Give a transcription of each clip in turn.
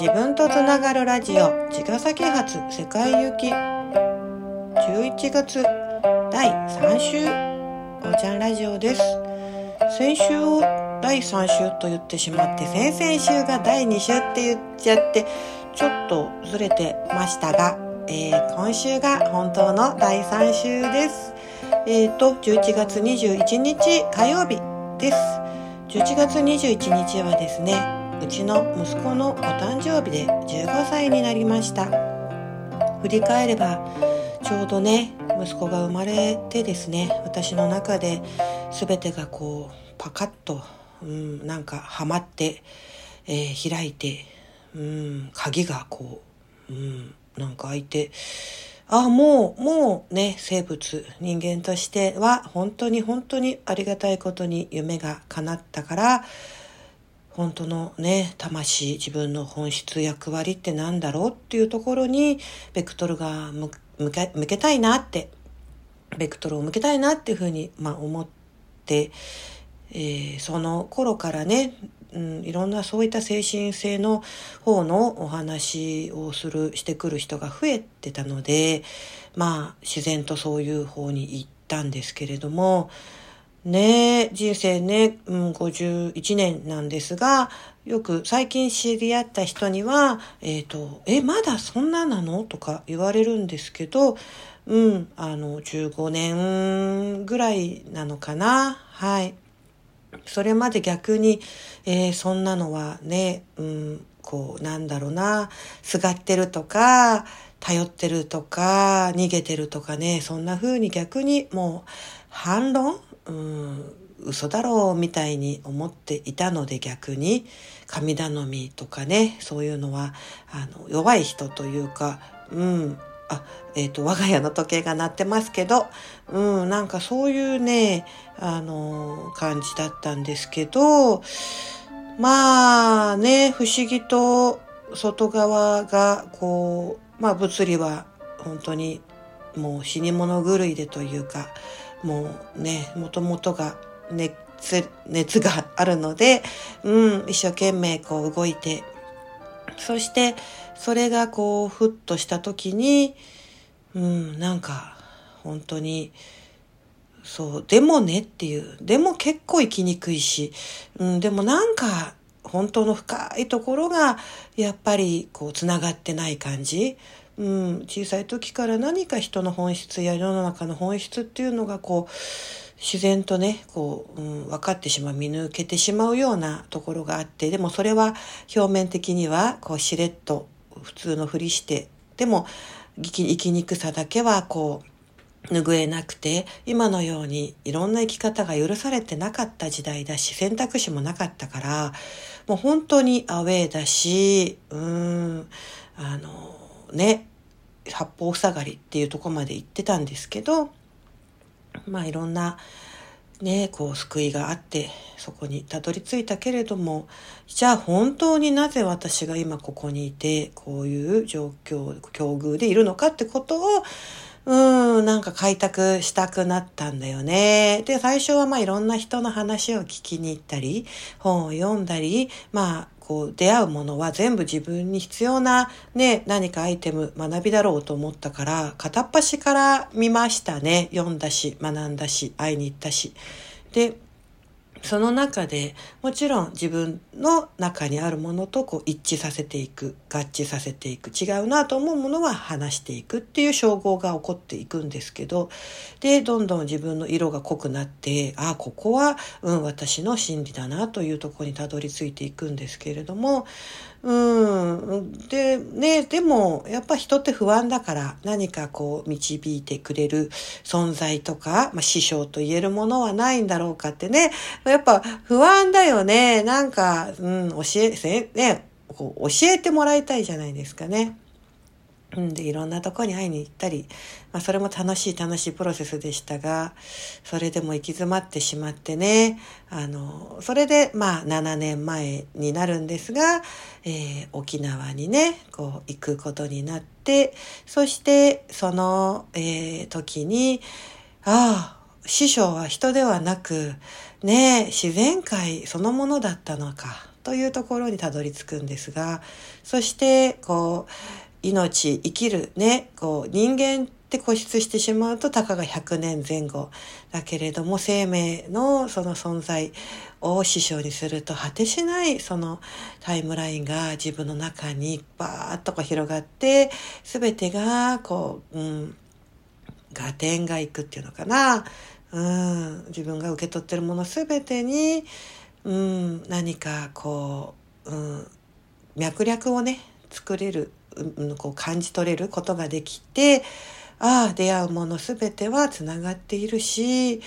自分とつながるラジオ茅ヶ崎発世界行き。11月第3週おーちゃんラジオです。先週を第3週と言ってしまって先々週が第2週って言っちゃってちょっとずれてましたが、えー、今週が本当の第3週です。えっ、ー、と11月21日火曜日です。11月21日はですねうちの息子のお誕生日で15歳になりました。振り返ればちょうどね息子が生まれてですね私の中で全てがこうパカッと、うん、なんかはまって、えー、開いて、うん、鍵がこう、うん、なんか開いてあもうもうね生物人間としては本当に本当にありがたいことに夢が叶ったから本当のね、魂、自分の本質、役割って何だろうっていうところに、ベクトルが向け向けたいなって、ベクトルを向けたいなっていうふうに、まあ、思って、えー、その頃からね、うん、いろんなそういった精神性の方のお話をする、してくる人が増えてたので、まあ、自然とそういう方に行ったんですけれども、ね人生ね、うん、51年なんですが、よく最近知り合った人には、えっ、ー、と、え、まだそんななの？とか言われるんですけど、うん、あの、15年ぐらいなのかな？はい。それまで逆に、えー、そんなのはね、うん、こう、なんだろうな、すがってるとか、頼ってるとか、逃げてるとかね、そんな風に逆にもう反論うん嘘だろうみたいに思っていたので逆に神頼みとかねそういうのはあの弱い人というかうんあえっ、ー、と我が家の時計が鳴ってますけどうんなんかそういうねあの感じだったんですけどまあね不思議と外側がこうまあ物理は本当にもう死に物狂いでというかもうね、もともとが熱、熱があるので、うん、一生懸命こう動いて、そして、それがこう、ふっとした時に、うん、なんか、本当に、そう、でもねっていう、でも結構生きにくいし、うん、でもなんか、本当の深いところが、やっぱり、こう、つながってない感じ。うん、小さい時から何か人の本質や世の中の本質っていうのがこう自然とねこう、うん、分かってしまう見抜けてしまうようなところがあってでもそれは表面的にはこうしれっと普通のふりしてでも生き生きにくさだけはこう拭えなくて今のようにいろんな生き方が許されてなかった時代だし選択肢もなかったからもう本当にアウェーだしうーんあのね八方塞がりっていうとこまで行ってたんですけどまあいろんなねこう救いがあってそこにたどり着いたけれどもじゃあ本当になぜ私が今ここにいてこういう状況境遇でいるのかってことをうん、なんか開拓したくなったんだよね。で、最初はまあいろんな人の話を聞きに行ったり、本を読んだり、まあこう出会うものは全部自分に必要なね、何かアイテム、学びだろうと思ったから、片っ端から見ましたね。読んだし、学んだし、会いに行ったし。で、その中でもちろん自分の中にあるものとこう一致させていく合致させていく違うなと思うものは話していくっていう称号が起こっていくんですけどでどんどん自分の色が濃くなってああここは、うん、私の心理だなというとこにたどり着いていくんですけれどもうん。で、ね、でも、やっぱ人って不安だから何かこう導いてくれる存在とか、まあ師匠と言えるものはないんだろうかってね。やっぱ不安だよね。なんか、うん、教え、ね、こう教えてもらいたいじゃないですかね。うん、で、いろんなとこに会いに行ったり、まあ、それも楽しい楽しいプロセスでしたが、それでも行き詰まってしまってね、あの、それで、まあ、7年前になるんですが、えー、沖縄にね、こう、行くことになって、そして、その、えー、時に、ああ、師匠は人ではなく、ね自然界そのものだったのか、というところにたどり着くんですがそしてこう命生きるねこう人間って固執してしまうとたかが100年前後だけれども生命のその存在を師匠にすると果てしないそのタイムラインが自分の中にバーッとこう広がって全てがこう、うん、合点がいくっていうのかな、うん、自分が受け取ってるもの全てに、うん、何かこう、うん、脈略をね作れる、うん、こう感じ取れることができてああ出会うもの全てはつながっているし、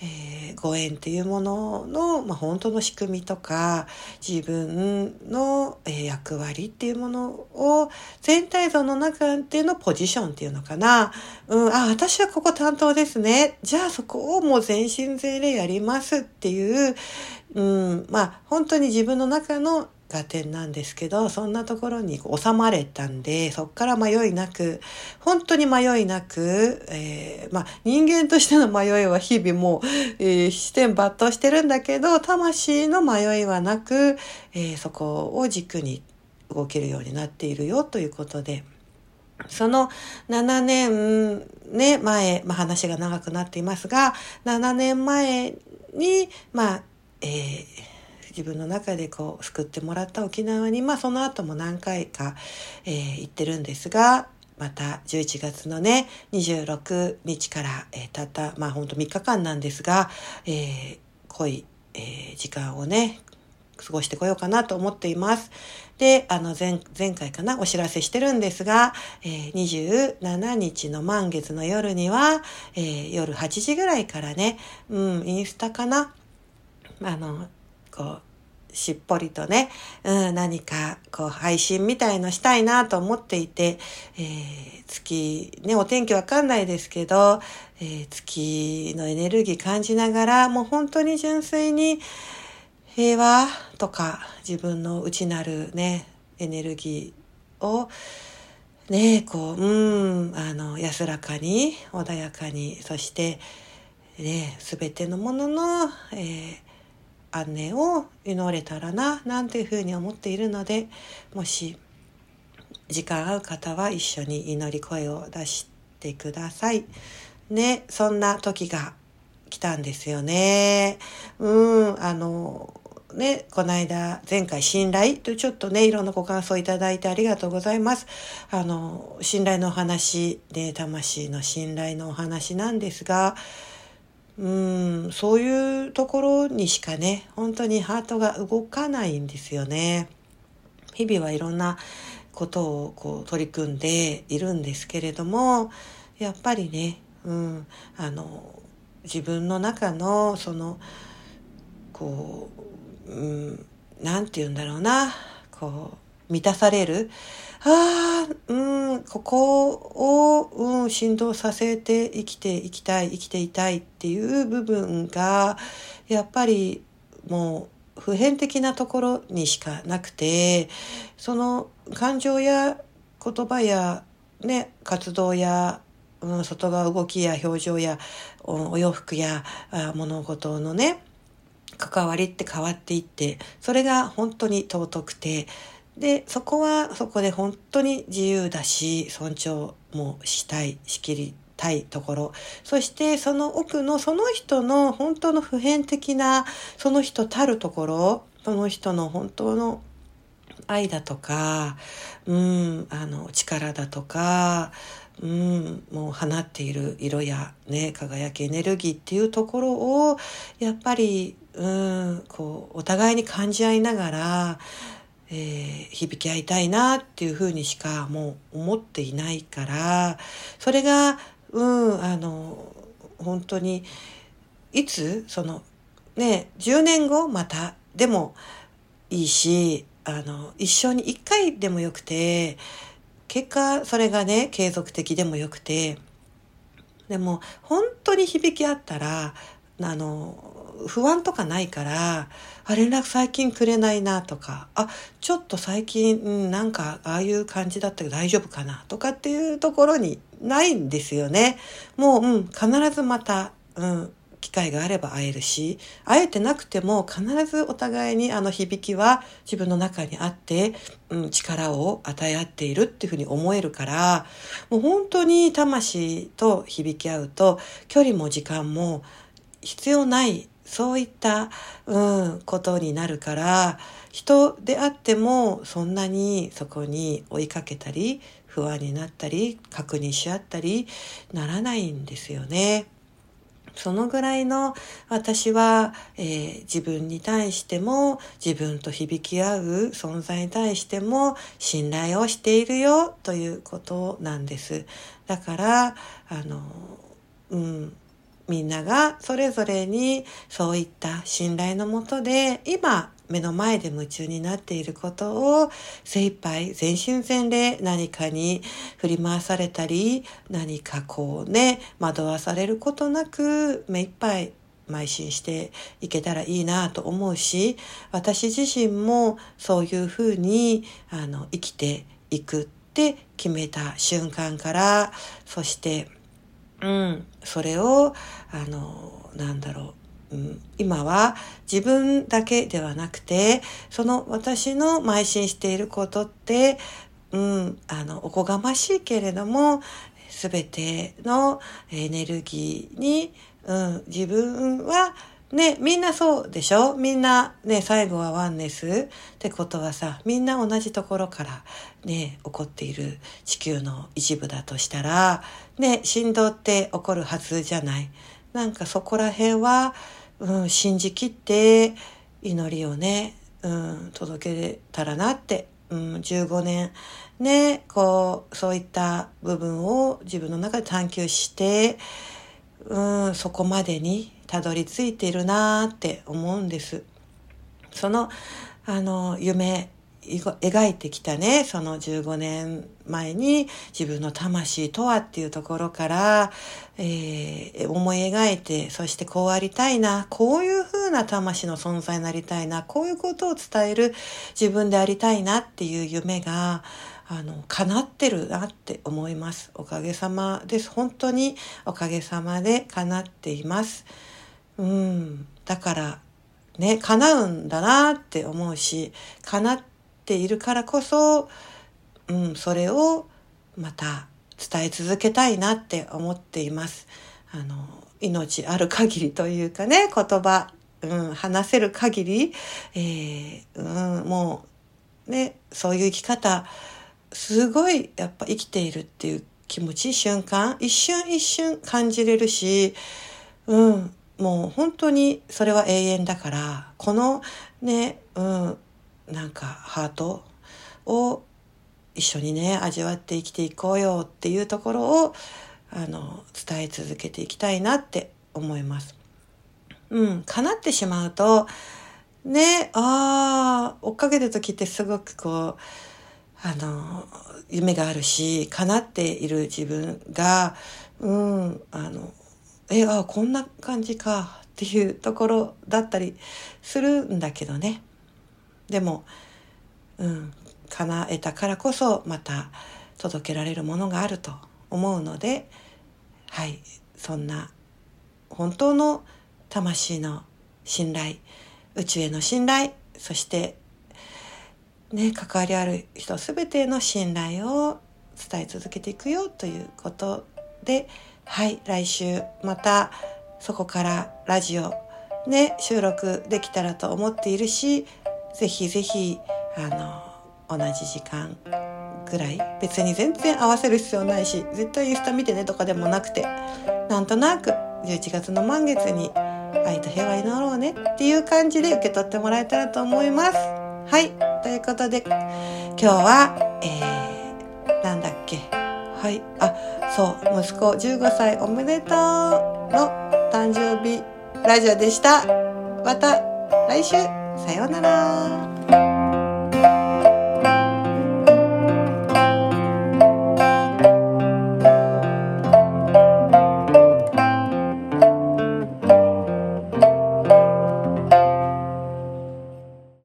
えー、ご縁っていうものの、まあ、本当の仕組みとか自分の、えー、役割っていうものを全体像の中でのポジションっていうのかな、うん、あ私はここ担当ですね。じゃあそこをもう全身全霊やりますっていう、うん、まあ本当に自分の中の合点なんですけどそんなところに収まれたんでそっから迷いなく本当に迷いなく、えー、まあ、人間としての迷いは日々もう、えー、視点抜刀してるんだけど魂の迷いはなく、えー、そこを軸に動けるようになっているよということで。その7年、ね、前、まあ、話が長くなっていますが、7年前に、まあ、えー、自分の中でこう救ってもらった沖縄に、まあその後も何回か、えー、行ってるんですが、また11月のね、26日から、えー、たった、まあほんと3日間なんですが、えー、濃い、えー、時間をね、過ごしてこようかなと思っています。で、あの前、前回かな、お知らせしてるんですが、えー、27日の満月の夜には、えー、夜8時ぐらいからね、うん、インスタかな、あの、こう、しっぽりとね、うん、何かこう配信みたいのしたいなと思っていて、えー、月、ね、お天気わかんないですけど、えー、月のエネルギー感じながら、もう本当に純粋に平和とか自分の内なるね、エネルギーをね、こう、うん、あの、安らかに、穏やかに、そして、ね、すべてのものの、えー安寧を祈れたらななんていうふうに思っているのでもし時間合う方は一緒に祈り声を出してください。ね、そんな時が来たんですよね。うん、あの、ね、この間、前回信頼とちょっとね、いろんなご感想いただいてありがとうございます。あの、信頼のお話、ね、魂の信頼のお話なんですが、うんそういうところにしかね本当にハートが動かないんですよね。日々はいろんなことをこう取り組んでいるんですけれどもやっぱりね、うん、あの自分の中のそのこう、う、んて言うんだろうなこう満たされる。ああ、うん、ここを、うん、振動させて生きていきたい、生きていたいっていう部分が、やっぱりもう普遍的なところにしかなくて、その感情や言葉やね、活動や、うん、外側動きや表情やお洋服や物事のね、関わりって変わっていって、それが本当に尊くて、で、そこはそこで本当に自由だし、尊重もしたい、しきりたいところ。そしてその奥のその人の本当の普遍的なその人たるところ、その人の本当の愛だとか、うん、あの、力だとか、うん、もう放っている色やね、輝きエネルギーっていうところを、やっぱり、うん、こう、お互いに感じ合いながら、えー、響き合いたいなっていうふうにしかもう思っていないからそれがうんあの本当にいつそのね10年後またでもいいしあの一生に1回でもよくて結果それがね継続的でもよくてでも本当に響き合ったらあの不安とかないから、あ、連絡最近くれないなとか、あ、ちょっと最近、うん、なんかああいう感じだったけど大丈夫かなとかっていうところにないんですよね。もう、うん、必ずまた、うん、機会があれば会えるし会えてなくても必ずお互いにあの響きは自分の中にあって、うん、力を与え合っているっていうふうに思えるからもう本当に魂と響き合うと距離も時間も必要ないそういった、うん、ことになるから人であってもそんなにそこに追いかけたり不安になったり確認し合ったりならないんですよね。そのぐらいの私は、えー、自分に対しても自分と響き合う存在に対しても信頼をしているよということなんです。だからあの、うん、みんながそれぞれにそういった信頼のもとで今目の前で夢中になっていることを精一杯全身全霊何かに振り回されたり何かこうね惑わされることなく目一杯邁進していけたらいいなと思うし私自身もそういうふうにあの生きていくって決めた瞬間からそしてうん、それを、あの、なんだろう、うん、今は自分だけではなくて、その私の邁進していることって、うん、あの、おこがましいけれども、すべてのエネルギーに、うん、自分はね、みんなそうでしょ？みんなね、最後はワンネスってことはさ、みんな同じところからね、起こっている地球の一部だとしたら、ね、振動って起こるはずじゃない。なんかそこら辺は、うん、信じきって祈りをね、うん、届けたらなって、うん、15年ね、こう、そういった部分を自分の中で探求して、うん、そこまでにたどり着いているなって思うんです。そのあの夢描いてきたねその15年前に自分の魂とはっていうところから、えー、思い描いてそしてこうありたいなこういう風な魂の存在になりたいなこういうことを伝える自分でありたいなっていう夢があの、叶ってるなって思います。おかげさまです。本当におかげさまで叶っています。うん、だからね叶うんだなって思うし叶っているからこそ、うん、それをまた伝え続けたいなって思っています。あの命ある限りというかね言葉、うん、話せる限り、えー、うん、もうねそういう生き方すごいやっぱ生きているっていう気持ち瞬間一瞬一瞬感じれるし、うん、もう本当にそれは永遠だからこのねうんなんかハートを一緒にね味わって生きていこうよっていうところをあの伝え続けていきたいなって思います。うん、叶ってしまうとねああ追っかけてる時ってすごくこうあの夢があるし叶っている自分がうんあのえあこんな感じかっていうところだったりするんだけどね。でもうん叶えたからこそまた届けられるものがあると思うのではいそんな本当の魂の信頼宇宙への信頼そしてね関わりある人全ての信頼を伝え続けていくよということではい来週またそこからラジオね収録できたらと思っているしぜひぜひあの同じ時間ぐらい別に全然合わせる必要ないし絶対インスタ見てねとかでもなくてなんとなく11月の満月に愛と平和になろうねっていう感じで受け取ってもらえたらと思います。はいということで今日は、えー、なんだっけ？はいあそう息子15歳おめでとうの誕生日ラジオでした。また来週さようなら。